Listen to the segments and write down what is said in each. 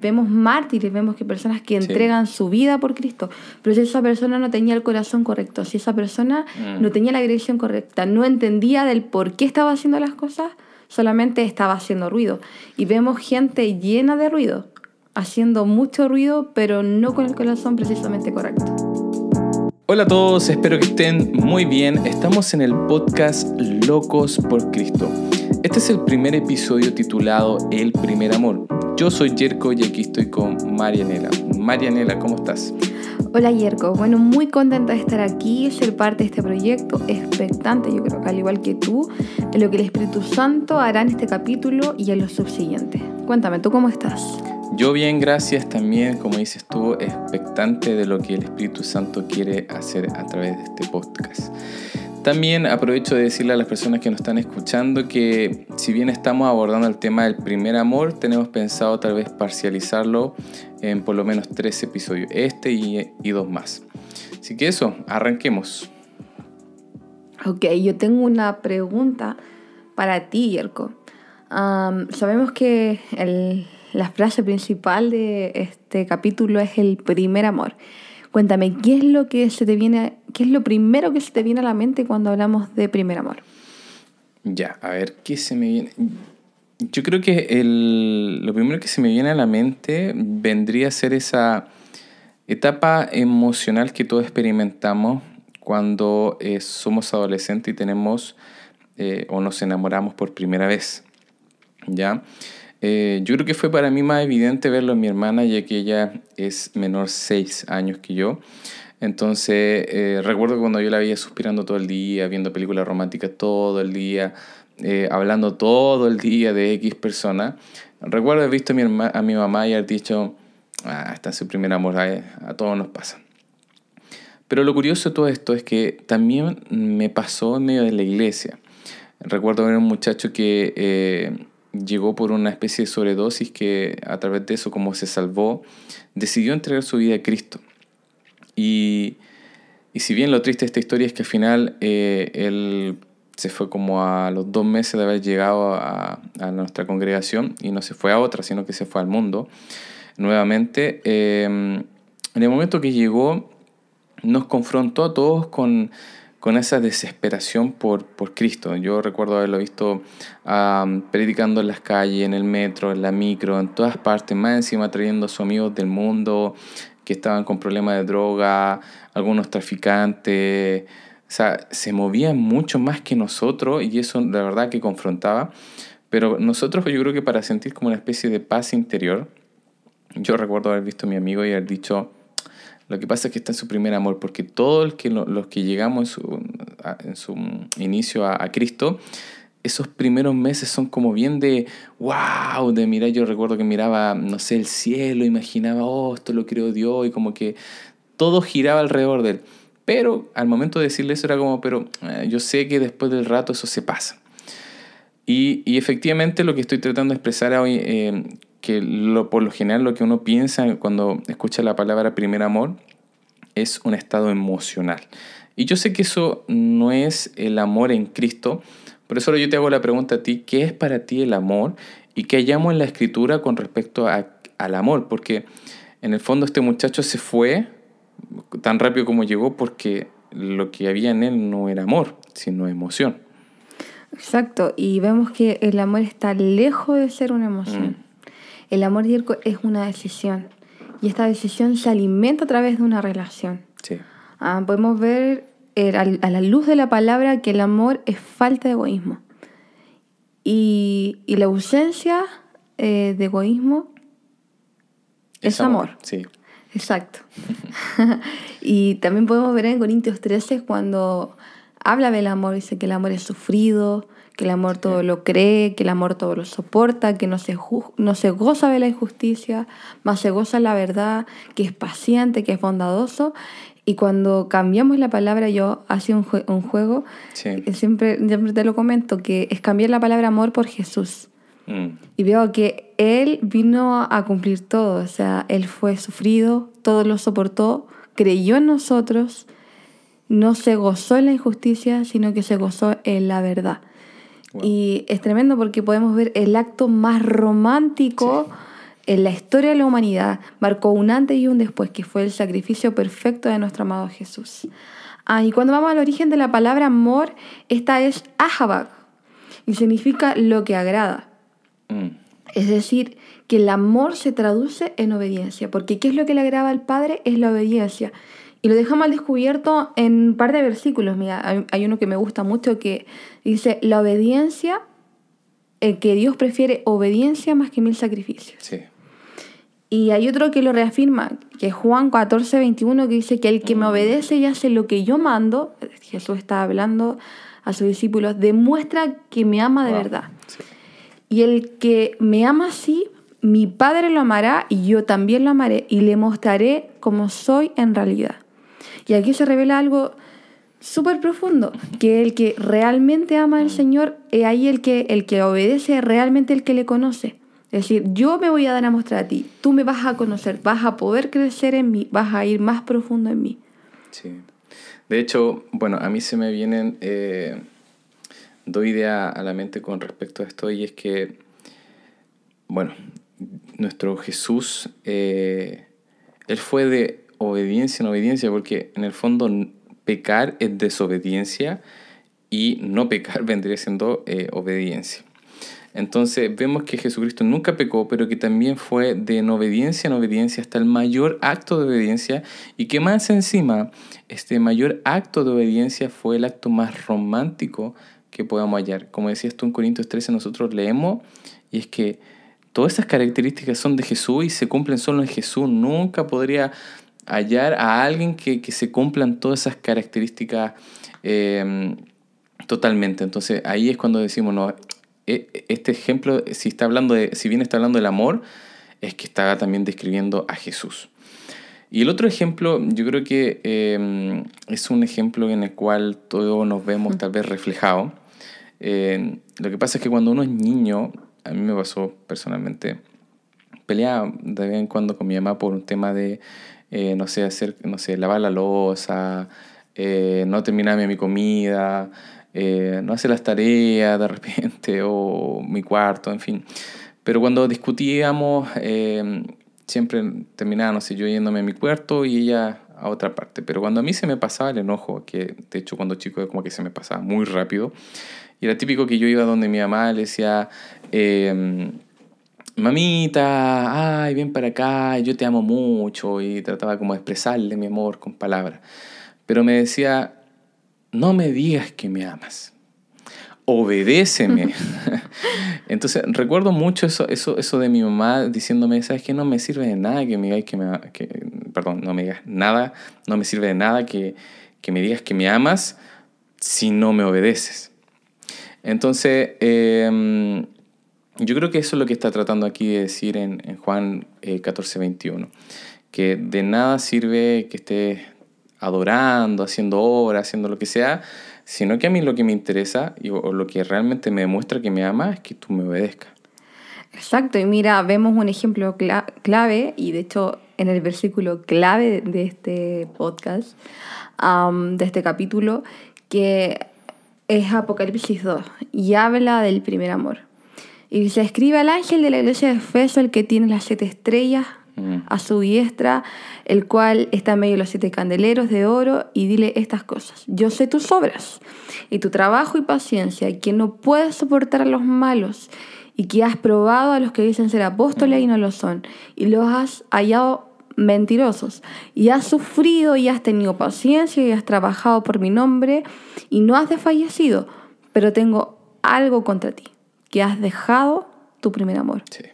Vemos mártires, vemos que personas que entregan su vida por Cristo, pero si esa persona no tenía el corazón correcto, si esa persona Mm. no tenía la dirección correcta, no entendía del por qué estaba haciendo las cosas, solamente estaba haciendo ruido. Y vemos gente llena de ruido, haciendo mucho ruido, pero no con el corazón precisamente correcto. Hola a todos, espero que estén muy bien. Estamos en el podcast Locos por Cristo. Este es el primer episodio titulado El primer amor. Yo soy Jerko y aquí estoy con Marianela. Marianela, ¿cómo estás? Hola Yerko, bueno, muy contenta de estar aquí, ser parte de este proyecto, expectante, yo creo que al igual que tú, de lo que el Espíritu Santo hará en este capítulo y en los subsiguientes. Cuéntame, ¿tú cómo estás? Yo bien, gracias también, como dices tú, expectante de lo que el Espíritu Santo quiere hacer a través de este podcast. También aprovecho de decirle a las personas que nos están escuchando que si bien estamos abordando el tema del primer amor, tenemos pensado tal vez parcializarlo en por lo menos tres episodios, este y, dos más. Así que eso, arranquemos. Ok, yo tengo una pregunta para ti, Yerko. Sabemos que la frase principal de este capítulo es el primer amor. Cuéntame, ¿qué es lo que se te viene, qué es lo primero que se te viene a la mente cuando hablamos de primer amor? Ya, a ver, ¿qué se me viene? Yo creo que el- lo primero que se me viene a la mente vendría a ser esa etapa emocional que todos experimentamos cuando eh, somos adolescentes y tenemos eh, o nos enamoramos por primera vez. ¿Ya? Eh, yo creo que fue para mí más evidente verlo en mi hermana, ya que ella es menor seis años que yo. Entonces, eh, recuerdo cuando yo la veía suspirando todo el día, viendo películas románticas todo el día, eh, hablando todo el día de X persona. Recuerdo haber visto a mi, herma- a mi mamá y haber dicho, ah, está en su primer amor, a, a todos nos pasa. Pero lo curioso de todo esto es que también me pasó en medio de la iglesia. Recuerdo ver un muchacho que eh, llegó por una especie de sobredosis que a través de eso, como se salvó, decidió entregar su vida a Cristo. Y, y si bien lo triste de esta historia es que al final eh, él se fue como a los dos meses de haber llegado a, a nuestra congregación y no se fue a otra, sino que se fue al mundo nuevamente. eh, en el momento que llegó, nos confrontó a todos con, con esa desesperación por, por Cristo. Yo recuerdo haberlo visto am, predicando en las calles, en el metro, en la micro, en todas partes, más encima trayendo a sus amigos del mundo que estaban con problemas de droga, algunos traficantes. O sea, se movían mucho más que nosotros y eso la verdad que confrontaba. Pero nosotros yo creo que para sentir como una especie de paz interior, yo recuerdo haber visto a mi amigo y haber dicho, lo que pasa es que está en su primer amor, porque todos que, lo- los que llegamos en su, en su inicio a, a Cristo, esos primeros meses son como bien de wow, de mirar, yo recuerdo que miraba, no sé, el cielo, imaginaba, oh, esto lo creó Dios, y como que todo giraba alrededor de él. Pero al momento de decirle eso era como, pero eh, yo sé que después del rato eso se pasa. Y, y efectivamente lo que estoy tratando de expresar hoy, eh, que lo, por lo general lo que uno piensa cuando escucha la palabra primer amor es un estado emocional. Y yo sé que eso no es el amor en Cristo, por eso ahora yo te hago la pregunta a ti, ¿qué es para ti el amor? Y qué hallamos en la escritura con respecto a- al amor, porque en el fondo este muchacho se fue tan rápido como llegó porque lo que había en él no era amor, sino emoción. Exacto, y vemos que el amor está lejos de ser una emoción. El amor, Yerko, es una decisión. Y esta decisión se alimenta a través de una relación. Sí. Ah, podemos ver eh, a la luz de la palabra que el amor es falta de egoísmo. Y, y la ausencia eh, de egoísmo es, amor. Sí. Exacto. y también podemos ver en Corintios 13 cuando habla del amor, dice que el amor es sufrido, que el amor todo lo cree, que el amor todo lo soporta, que no se, no se goza de la injusticia, más se goza la verdad, que es paciente, que es bondadoso. Y cuando cambiamos la palabra, yo hacía un, jue- un juego, Sí. que siempre, siempre te lo comento, que es cambiar la palabra amor por Jesús. Mm. Y veo que Él vino a cumplir todo, o sea, Él fue sufrido, todo lo soportó, creyó en nosotros, no se gozó en la injusticia, sino que se gozó en la verdad. Wow. Y es tremendo porque podemos ver el acto más romántico en la historia de la humanidad marcó un antes y un después, que fue el sacrificio perfecto de nuestro amado Jesús. Ah, y cuando vamos al origen de la palabra amor, esta es ahabak y significa lo que agrada. Mm. Es decir, que el amor se traduce en obediencia, porque ¿qué es lo que le agrada al Padre? Es la obediencia. Y lo dejamos al descubierto en un par de versículos. Mira, hay- hay uno que me gusta mucho que dice, la obediencia, eh, que Dios prefiere obediencia más que mil sacrificios. Sí. Y hay otro que lo reafirma, que es Juan 14, 21, que dice que el que me obedece y hace lo que yo mando, Jesús está hablando a sus discípulos, demuestra que me ama de Wow. verdad. Sí. Y el que me ama así, mi Padre lo amará y yo también lo amaré y le mostraré como soy en realidad. Y aquí se revela algo súper profundo, que el que realmente ama al Señor es ahí el que, el que obedece realmente el que le conoce. Es decir, yo me voy a dar a mostrar a ti, tú me vas a conocer, vas a poder crecer en mí, vas a ir más profundo en mí. Sí. De hecho, bueno, a mí se me vienen eh, dos ideas a la mente con respecto a esto y es que, bueno, nuestro Jesús, eh, él fue de obediencia en obediencia porque en el fondo pecar es desobediencia y no pecar vendría siendo eh, obediencia. Entonces vemos que Jesucristo nunca pecó, pero que también fue de en obediencia en obediencia hasta el mayor acto de obediencia y que más encima, este mayor acto de obediencia fue el acto más romántico que podamos hallar. Como decías tú en Corintios 13, nosotros leemos y es que todas esas características son de Jesús y se cumplen solo en Jesús. Nunca podría hallar a alguien que, que se cumplan todas esas características eh, totalmente. Entonces ahí es cuando decimos, no, e- este ejemplo, si está hablando de, si bien está hablando del amor, es que está también describiendo a Jesús. Y el otro ejemplo, yo creo que eh, es un ejemplo en el cual todos nos vemos tal vez reflejados. Eh, lo que pasa es que cuando uno es niño, a mí me pasó personalmente, peleaba de vez en cuando con mi mamá por un tema de, eh, no sé, hacer, no sé, lavar la losa, eh, no terminarme mi comida, eh, no hacer las tareas de repente, o mi cuarto, en fin. Pero cuando discutíamos, eh, siempre terminaba, no sé, yo yéndome a mi cuarto y ella a otra parte. Pero cuando a mí se me pasaba el enojo, que de hecho cuando chico como que se me pasaba muy rápido, y era típico que yo iba donde mi mamá le decía, eh, mamita, ay, ven para acá, yo te amo mucho, y trataba como de expresarle mi amor con palabras. Pero me decía, no me digas que me amas, obedéceme. Entonces recuerdo mucho eso, eso, eso de mi mamá diciéndome, sabes que no me sirve de nada que me digas que me que, perdón, no me digas nada, no me sirve de nada que, que me digas que me amas si no me obedeces. Entonces, eh, yo creo que eso es lo que está tratando aquí de decir en, en Juan eh, 14, 21. Que de nada sirve que estés adorando, haciendo obra, haciendo lo que sea, sino que a mí lo que me interesa y, o lo que realmente me demuestra que me ama es que tú me obedezcas. Exacto, y mira, vemos un ejemplo cla- clave, y de hecho en el versículo clave de este podcast, am, de este capítulo, que es Apocalipsis 2, y habla del primer amor. Y dice, escribe al ángel de la iglesia de Efeso, el que tiene las siete estrellas Mm. a su diestra, el cual está en medio de los siete candeleros de oro, y dile estas cosas. Yo sé tus obras, y tu trabajo y paciencia, y que no puedes soportar a los malos, y que has probado a los que dicen ser apóstoles y no lo son, y los has hallado mentirosos, y has sufrido y has tenido paciencia y has trabajado por mi nombre, y no has desfallecido, pero tengo algo contra ti, que has dejado tu primer amor. Sí.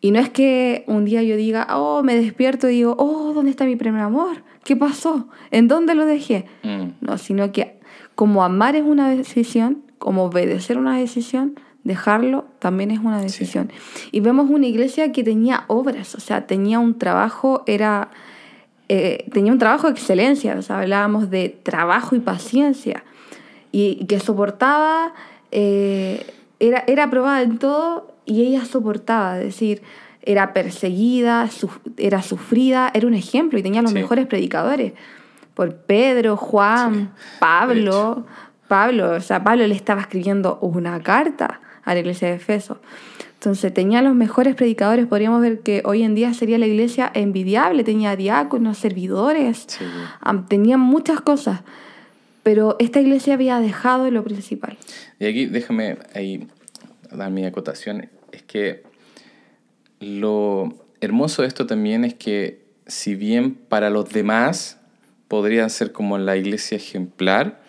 Y no es que un día yo diga, oh, me despierto y digo, oh, ¿dónde está mi primer amor? ¿Qué pasó? ¿En dónde lo dejé? Mm. No, sino que como amar es una decisión, como obedecer una decisión, dejarlo también es una decisión. Y vemos una iglesia que tenía obras, o sea, tenía un trabajo, era, eh, tenía un trabajo de excelencia, o sea, hablábamos de trabajo y paciencia, y, y que soportaba, eh, era, era aprobada en todo y ella soportaba, es decir, era perseguida, suf- era sufrida, era un ejemplo y tenía los Sí. mejores predicadores. Por Pedro, Juan, Pablo. Pablo, o sea, Pablo le estaba escribiendo una carta a la iglesia de Efeso. Entonces tenía los mejores predicadores, podríamos ver que hoy en día sería la iglesia envidiable, tenía diáconos, servidores, tenía muchas cosas, pero esta iglesia había dejado lo principal. Y aquí déjame ahí dar mi acotación, es que lo hermoso de esto también es que si bien para los demás podrían ser como la iglesia ejemplar,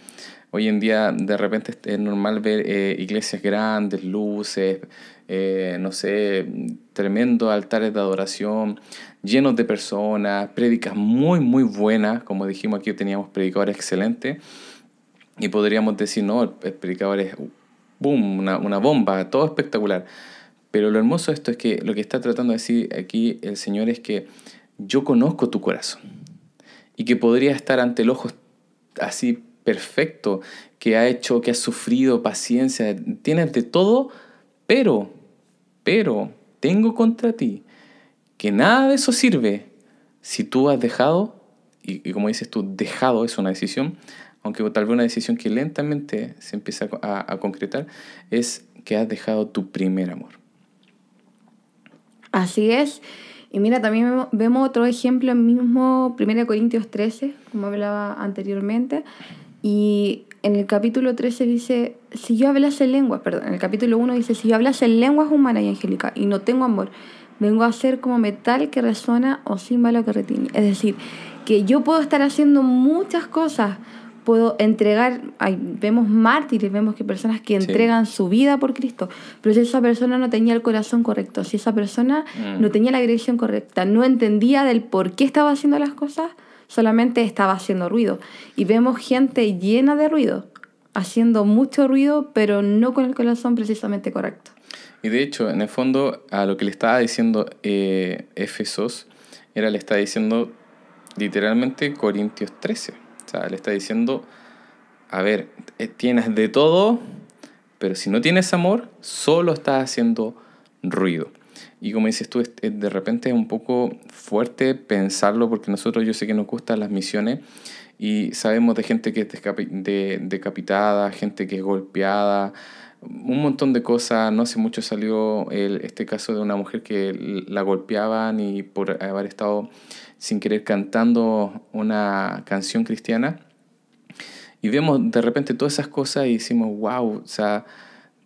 hoy en día de repente es normal ver eh, iglesias grandes, luces, eh, no sé, tremendos altares de adoración, llenos de personas, prédicas muy, muy buenas, como dijimos aquí teníamos predicadores excelentes, y podríamos decir, no, el, predicador es, boom, una, una bomba, todo espectacular. Pero lo hermoso de esto es que lo que está tratando de decir aquí el Señor es que yo conozco tu corazón y que podría estar ante el ojo así perfecto, que ha hecho, que ha sufrido paciencia, tienes de todo, pero, pero, tengo contra ti que nada de eso sirve si tú has dejado, y, como dices tú, dejado es una decisión, aunque tal vez una decisión que lentamente se empieza a, a concretar, es que has dejado tu primer amor. Así es. Y mira, también vemos otro ejemplo en mismo 1 Corintios 13, como hablaba anteriormente. Y en el capítulo 13 dice, si yo hablase lenguas, perdón, en el capítulo 1 dice, si yo hablase lenguas humanas y angélicas y no tengo amor, vengo a ser como metal que resuena o címbalo que retiene. Es decir, que yo puedo estar haciendo muchas cosas, puedo entregar, vemos mártires, vemos que personas que entregan su vida por Cristo, pero si esa persona no tenía el corazón correcto, si esa persona mm. no tenía la dirección correcta, no entendía del por qué estaba haciendo las cosas, solamente estaba haciendo ruido. Y vemos gente llena de ruido, haciendo mucho ruido, pero no con el corazón precisamente correcto. Y de hecho, en el fondo, a lo que le estaba diciendo eh, Éfesos, era le está diciendo literalmente Corintios 13 o sea, le está diciendo, a ver, eh, tienes de todo, pero si no tienes amor, solo estás haciendo ruido. Y como dices tú, de repente es un poco fuerte pensarlo porque nosotros yo sé que nos gustan las misiones y sabemos de gente que es decapitada, gente que es golpeada, un montón de cosas. No hace mucho salió el, este caso de una mujer que la golpeaban y por haber estado sin querer cantando una canción cristiana. Y vemos de repente todas esas cosas y decimos, wow, o sea,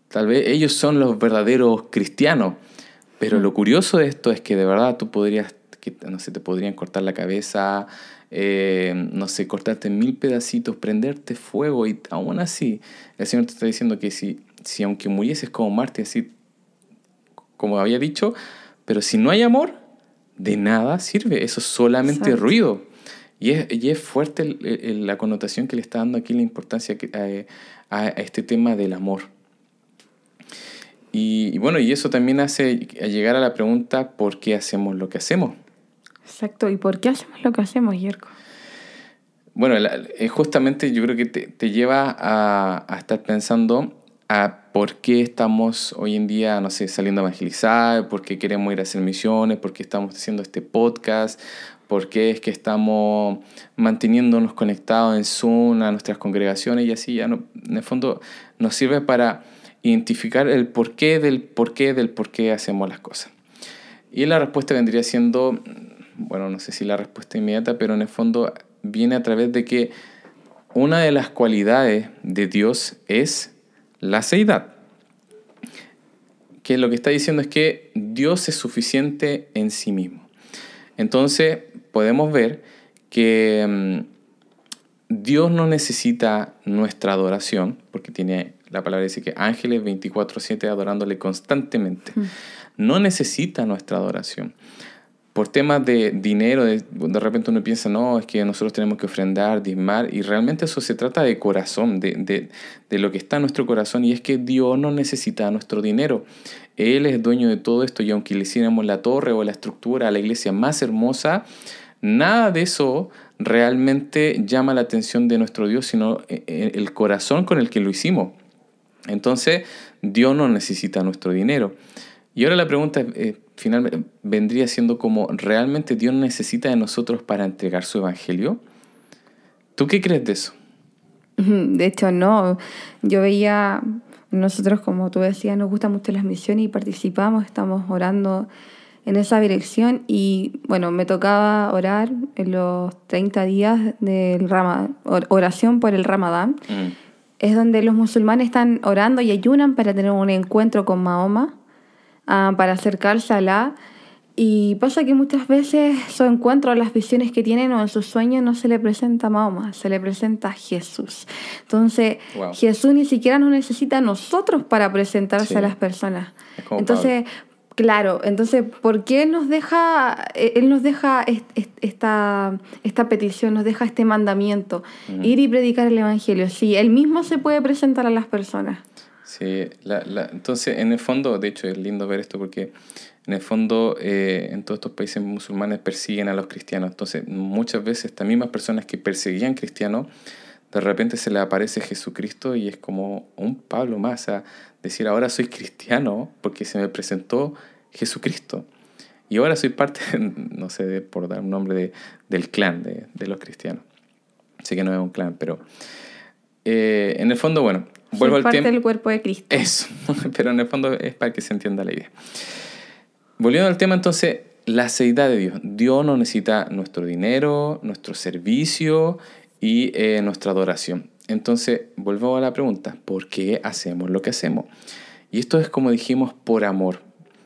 tal vez ellos son los verdaderos cristianos. Pero lo curioso de esto es que de verdad tú podrías, no sé, te podrían cortar la cabeza, eh, no sé, cortarte mil pedacitos, prenderte fuego y aún así el Señor te está diciendo que si, si aunque murieses como Marte, así como había dicho, pero si no hay amor, de nada sirve, eso es solamente ruido. Y es, y es fuerte la connotación que le está dando aquí la importancia a, este tema del amor. Y, bueno, y eso también hace llegar a la pregunta, ¿por qué hacemos lo que hacemos? Exacto, ¿y por qué hacemos lo que hacemos, Yerko? Bueno, eh, justamente yo creo que te, te lleva a, a, estar pensando a por qué estamos hoy en día, no sé, saliendo a evangelizar, por qué queremos ir a hacer misiones, por qué estamos haciendo este podcast, por qué es que estamos manteniéndonos conectados en Zoom a nuestras congregaciones y así, ya no, en el fondo nos sirve para identificar el porqué del porqué del por qué hacemos las cosas. Y la respuesta vendría siendo, bueno, no sé si la respuesta inmediata, pero en el fondo viene a través de que una de las cualidades de Dios es la seidad. Que lo que está diciendo es que Dios es suficiente en sí mismo. Entonces podemos ver que mm, Dios no necesita nuestra adoración, porque tiene la palabra dice que ángeles 24/7 adorándole constantemente. Mm. No necesita nuestra adoración por temas de dinero, de, repente uno piensa, no, es que nosotros tenemos que ofrendar, diezmar, y realmente eso se trata de corazón, de, lo que está en nuestro corazón, y es que Dios no necesita nuestro dinero. Él es dueño de todo esto, y aunque le hiciéramos la torre o la estructura, la iglesia más hermosa, nada de eso realmente llama la atención de nuestro Dios, sino eh, eh, el corazón con el que lo hicimos. Entonces, Dios no necesita nuestro dinero. Y ahora la pregunta eh, finalmente vendría siendo como, ¿realmente Dios necesita de nosotros para entregar su evangelio? ¿Tú qué crees de eso? De hecho, no. Yo veía Nosotros, como tú decías, nos gustan mucho las misiones y participamos, estamos orando en esa dirección y bueno, me tocaba orar en los 30 días del Ramadán, oración por el Ramadán. Mm. Es donde los musulmanes están orando y ayunan para tener un encuentro con Mahoma, ah, para acercarse a Alá. Y pasa que muchas veces su encuentro, las visiones que tienen o en sus sueños no se le presenta a Mahoma, se le presenta a Jesús. Entonces, Jesús ni siquiera nos necesita a nosotros para presentarse a las personas. Entonces, Claro, entonces, ¿por qué nos deja, eh, él nos deja esta, esta petición, nos deja este mandamiento, ir y predicar el Evangelio? Si él mismo se puede presentar a las personas. Sí, entonces, en el fondo, de hecho, es lindo ver esto porque en el fondo eh, en todos estos países musulmanes persiguen a los cristianos. Entonces, muchas veces estas mismas personas que perseguían cristianos, de repente se le aparece Jesucristo y es como un Pablo más. a decir, ahora soy cristiano porque se me presentó Jesucristo. Y ahora soy parte, no sé, por dar un nombre, de, del clan de, de, los cristianos. Sé que no es un clan, pero eh, en el fondo, bueno, vuelvo al parte del cuerpo de Cristo. Eso, pero en el fondo es para que se entienda la idea. Volviendo al tema, entonces, la seidad de Dios. Dios no necesita nuestro dinero, nuestro servicio y eh, nuestra adoración. Entonces, vuelvo a la pregunta, ¿por qué hacemos lo que hacemos? Y esto es como dijimos, por amor,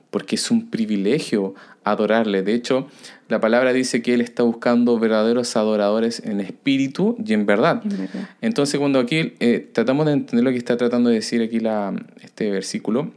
porque es un privilegio adorarle. De hecho, la palabra dice que Él está buscando verdaderos adoradores en espíritu y en verdad. Entonces, cuando aquí eh, tratamos de entender lo que está tratando de decir aquí la, este versículo,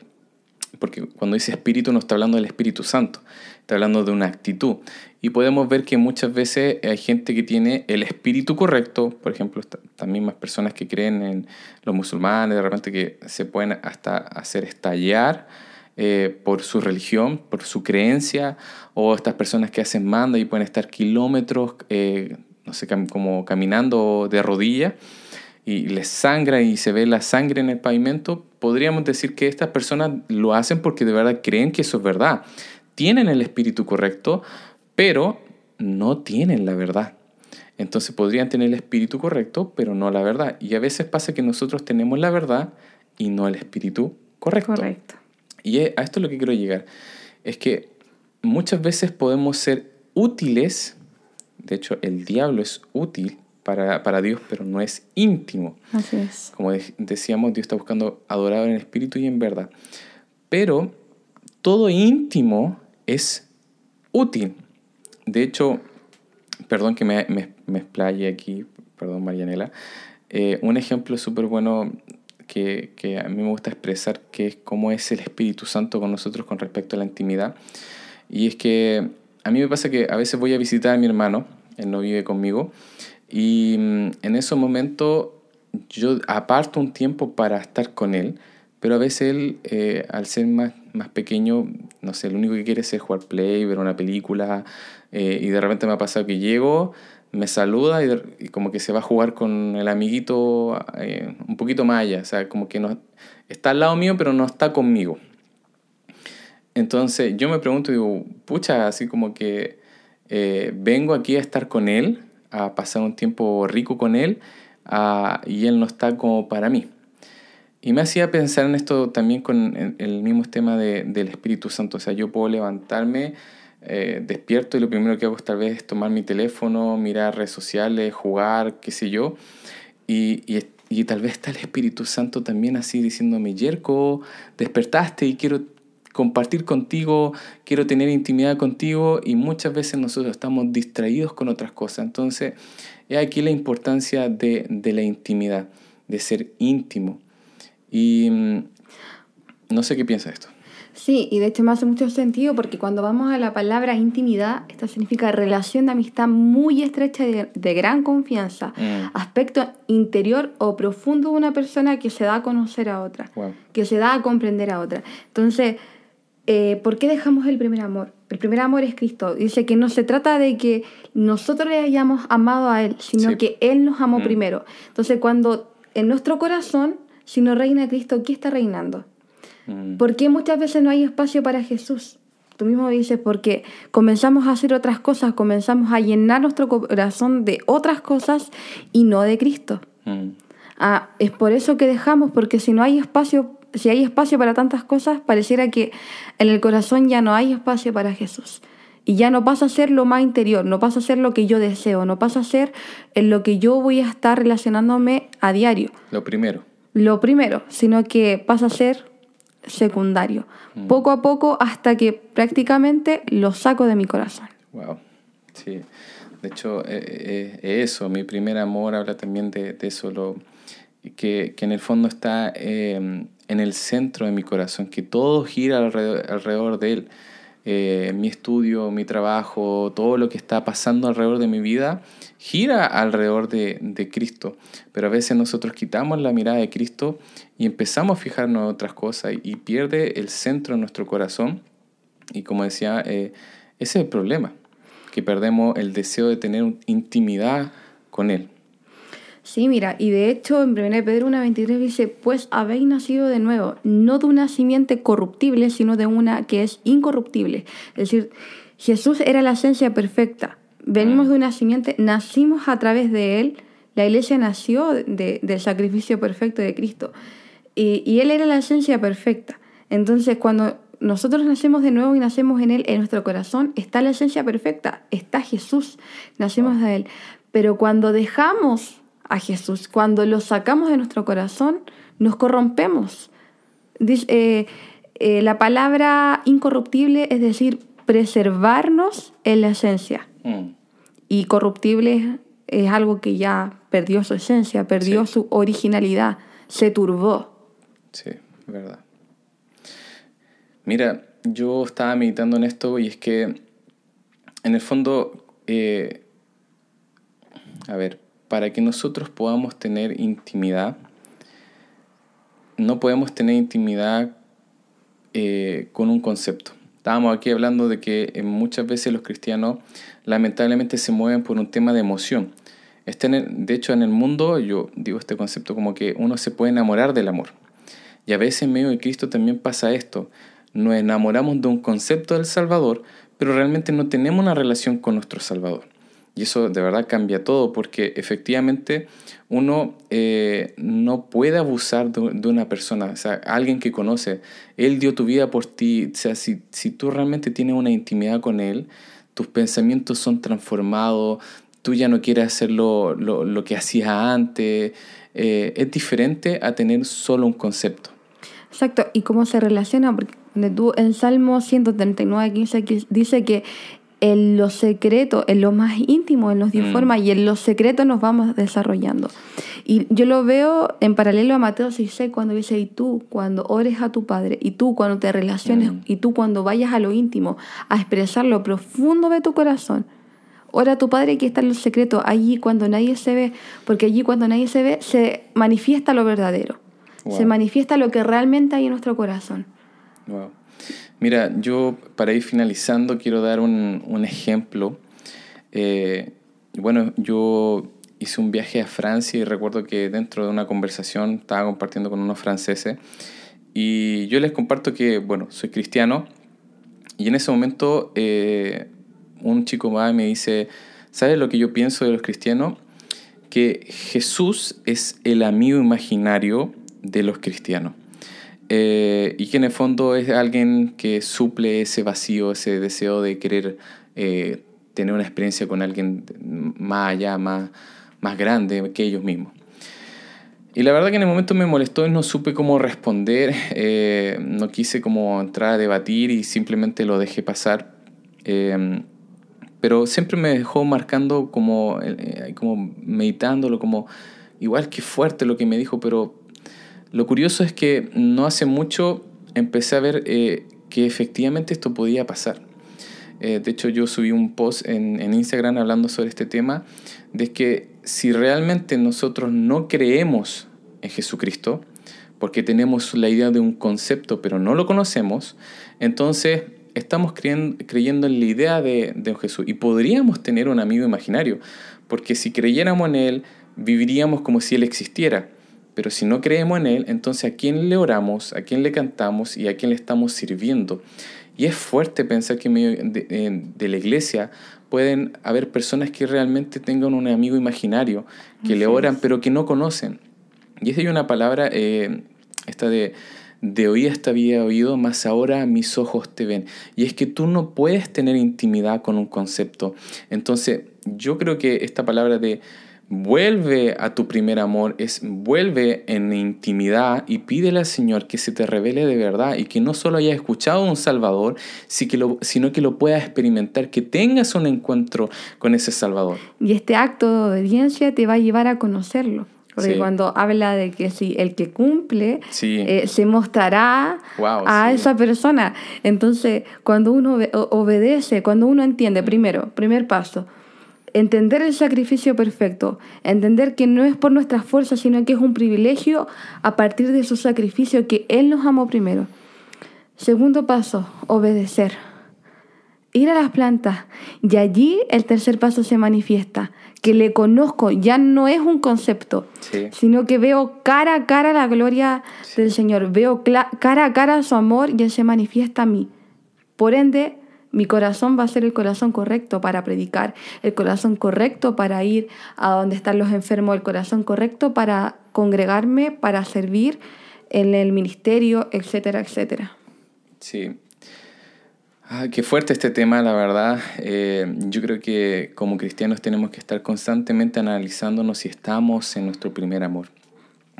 porque cuando dice espíritu no está hablando del Espíritu Santo, está hablando de una actitud. Y podemos ver que muchas veces hay gente que tiene el espíritu correcto, por ejemplo, estas mismas personas que creen en los musulmanes, de repente que se pueden hasta hacer estallar eh, por su religión, por su creencia, o estas personas que hacen manda y pueden estar kilómetros, eh, no sé, como caminando de rodillas y les sangra y se ve la sangre en el pavimento, podríamos decir que estas personas lo hacen porque de verdad creen que eso es verdad. Tienen el espíritu correcto, pero no tienen la verdad. Entonces podrían tener el espíritu correcto, pero no la verdad. Y a veces pasa que nosotros tenemos la verdad y no el espíritu correcto. Correcto. Y a esto es lo que quiero llegar. Es que muchas veces podemos ser útiles, de hecho el diablo es útil para, Dios, pero no es íntimo. Así es. Como decíamos, Dios está buscando adorar en espíritu y en verdad. Pero todo íntimo es útil. De hecho, perdón que me, me, explaye aquí, perdón Marianela, eh, un ejemplo súper bueno que, que, a mí me gusta expresar, que es cómo es el Espíritu Santo con nosotros con respecto a la intimidad. Y es que a mí me pasa que a veces voy a visitar a mi hermano, él no vive conmigo, y mm, en ese momento yo aparto un tiempo para estar con él, pero a veces él, eh, al ser más, más pequeño, no sé, lo único que quiere es jugar play, ver una película, eh, y de repente me ha pasado que llego, me saluda y, como que se va a jugar con el amiguito eh, un poquito más allá, o sea, como que no, está al lado mío, pero no está conmigo. Entonces yo me pregunto, digo, pucha, así como que vengo aquí a estar con él, a pasar un tiempo rico con él y él no está como para mí. Y me hacía pensar en esto también con el, mismo tema de, del Espíritu Santo. O sea, yo puedo levantarme eh, despierto y lo primero que hago tal vez es tomar mi teléfono, mirar redes sociales, jugar, qué sé yo. Y, y, y tal vez está el Espíritu Santo también así diciéndome, Yerko, despertaste y quiero compartir contigo, quiero tener intimidad contigo y muchas veces nosotros estamos distraídos con otras cosas. Entonces, es aquí la importancia de, de la intimidad, de ser íntimo. Y mm, no sé qué piensa esto. Sí, y de hecho me hace mucho sentido porque cuando vamos a la palabra intimidad, esta significa relación de amistad muy estrecha y de, gran confianza, mm. aspecto interior o profundo de una persona que se da a conocer a otra, que se da a comprender a otra. Entonces, eh, ¿por qué dejamos el primer amor? El primer amor es Cristo. Dice que no se trata de que nosotros le hayamos amado a Él, sino que Él nos amó mm. primero. Entonces, cuando en nuestro corazón, si no reina Cristo, ¿qué está reinando? Mm. ¿Por qué muchas veces no hay espacio para Jesús? Tú mismo dices, porque comenzamos a hacer otras cosas, comenzamos a llenar nuestro corazón de otras cosas y no de Cristo. Mm. Ah, es por eso que dejamos, porque si no hay espacio si hay espacio para tantas cosas, pareciera que en el corazón ya no hay espacio para Jesús. Y ya no pasa a ser lo más interior, no pasa a ser lo que yo deseo, no pasa a ser en lo que yo voy a estar relacionándome a diario. Lo primero. Lo primero, sino que pasa a ser secundario. Mm. Poco a poco hasta que prácticamente lo saco de mi corazón. Wow. Sí. De hecho, eh, eh, eso, mi primer amor habla también de, eso, lo, que, que, en el fondo está eh, en el centro de mi corazón, que todo gira alrededor, alrededor de él. Eh, mi estudio, mi trabajo, todo lo que está pasando alrededor de mi vida, gira alrededor de, de, Cristo. Pero a veces nosotros quitamos la mirada de Cristo y empezamos a fijarnos en otras cosas y, pierde el centro de nuestro corazón. Y como decía, eh, ese es el problema, que perdemos el deseo de tener intimidad con Él. Sí, mira, y de hecho en 1 Pedro 1.23 dice, pues habéis nacido de nuevo, no de una simiente corruptible, sino de una que es incorruptible. Es decir, Jesús era la esencia perfecta. Venimos mm. de una simiente, nacimos a través de Él, la iglesia nació del sacrificio perfecto de Cristo. Y, y Él era la esencia perfecta. Entonces, cuando nosotros nacemos de nuevo y nacemos en Él, en nuestro corazón está la esencia perfecta, está Jesús, nacimos de Él. Pero cuando dejamos a Jesús. Cuando lo sacamos de nuestro corazón, nos corrompemos. Eh, eh, la palabra incorruptible es decir, preservarnos en la esencia. Mm. Y corruptible es, algo que ya perdió su esencia, perdió su originalidad, se turbó. Sí, verdad. Mira, yo estaba meditando en esto y es que en el fondo, eh, a ver, para que nosotros podamos tener intimidad, no podemos tener intimidad eh, con un concepto. Estábamos aquí hablando de que eh, muchas veces los cristianos lamentablemente se mueven por un tema de emoción. Este de hecho, en el mundo yo digo este concepto como que uno se puede enamorar del amor. Y a veces en medio de Cristo también pasa esto. Nos enamoramos de un concepto del Salvador, pero realmente no tenemos una relación con nuestro Salvador. Y eso de verdad cambia todo porque efectivamente uno eh, no puede abusar de, una persona, o sea, alguien que conoce. Él dio tu vida por ti. O sea, si, si tú realmente tienes una intimidad con Él, tus pensamientos son transformados, tú ya no quieres hacer lo, lo, que hacías antes. Eh, es diferente a tener solo un concepto. Exacto, y cómo se relaciona, porque en Salmo 139, 15 dice que en lo secreto, en lo más íntimo, en los dio mm. y en lo secreto nos vamos desarrollando. Y yo lo veo en paralelo a Mateo 6, cuando dice, y tú cuando ores a tu Padre, y tú cuando te relaciones, mm. y tú cuando vayas a lo íntimo, a expresar lo profundo de tu corazón, ora a tu Padre que está en lo secreto, allí cuando nadie se ve, porque allí cuando nadie se ve, se manifiesta lo verdadero, se manifiesta lo que realmente hay en nuestro corazón. Wow. Mira, yo para ir finalizando quiero dar un, ejemplo. Eh, bueno, yo hice un viaje a Francia y recuerdo que dentro de una conversación estaba compartiendo con unos franceses y yo les comparto que, bueno, soy cristiano y en ese momento eh, un chico y me dice, ¿sabes lo que yo pienso de los cristianos? Que Jesús es el amigo imaginario de los cristianos. Eh, y que en el fondo es alguien que suple ese vacío, ese deseo de querer eh, tener una experiencia con alguien más allá, más, más grande que ellos mismos. Y la verdad que en el momento me molestó y no supe cómo responder, eh, no quise como entrar a debatir y simplemente lo dejé pasar. pero siempre me dejó marcando como, como meditándolo, como igual que fuerte lo que me dijo, pero lo curioso es que no hace mucho empecé a ver eh, que efectivamente esto podía pasar. Eh, de hecho, yo subí un post en, en, Instagram hablando sobre este tema, de que si realmente nosotros no creemos en Jesucristo, porque tenemos la idea de un concepto pero no lo conocemos, entonces estamos creyendo, en la idea de, de Jesús y podríamos tener un amigo imaginario, porque si creyéramos en Él, viviríamos como si Él existiera. Pero si no creemos en Él, entonces a quién le oramos, a quién le cantamos y a quién le estamos sirviendo. Y es fuerte pensar que en medio de, la iglesia pueden haber personas que realmente tengan un amigo imaginario, que le oran, pero que no conocen. Y esa hay una palabra, eh, esta de, de oídas te había oído, más ahora mis ojos te ven. Y es que tú no puedes tener intimidad con un concepto. Entonces, yo creo que esta palabra de Vuelve a tu primer amor, es vuelve en intimidad y pídele al Señor que se te revele de verdad y que no solo hayas escuchado a un Salvador, sino que lo puedas experimentar, que tengas un encuentro con ese Salvador. Y este acto de obediencia te va a llevar a conocerlo. Porque cuando habla de que si el que cumple eh, se mostrará a esa persona. Entonces, cuando uno obedece, cuando uno entiende, primero, primer paso, entender el sacrificio perfecto, entender que no es por nuestras fuerzas, sino que es un privilegio a partir de su sacrificio que Él nos amó primero. Segundo paso, obedecer. Ir a las plantas y allí el tercer paso se manifiesta, que le conozco, ya no es un concepto, sino que veo cara a cara la gloria del Señor, veo cara a cara su amor y Él se manifiesta a mí. Por ende, mi corazón va a ser el corazón correcto para predicar, el corazón correcto para ir a donde están los enfermos, el corazón correcto para congregarme, para servir en el ministerio, etcétera, etcétera. Sí. Ah, qué fuerte este tema, la verdad. Eh, yo creo que como cristianos tenemos que estar constantemente analizándonos si estamos en nuestro primer amor.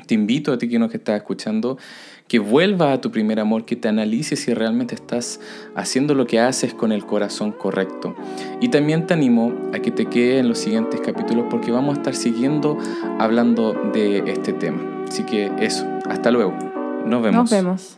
Te invito a ti que nos estás escuchando que vuelva a tu primer amor, que te analices si realmente estás haciendo lo que haces con el corazón correcto. Y también te animo a que te quede en los siguientes capítulos porque vamos a estar siguiendo hablando de este tema. Así que eso, hasta luego. Nos vemos. Nos vemos.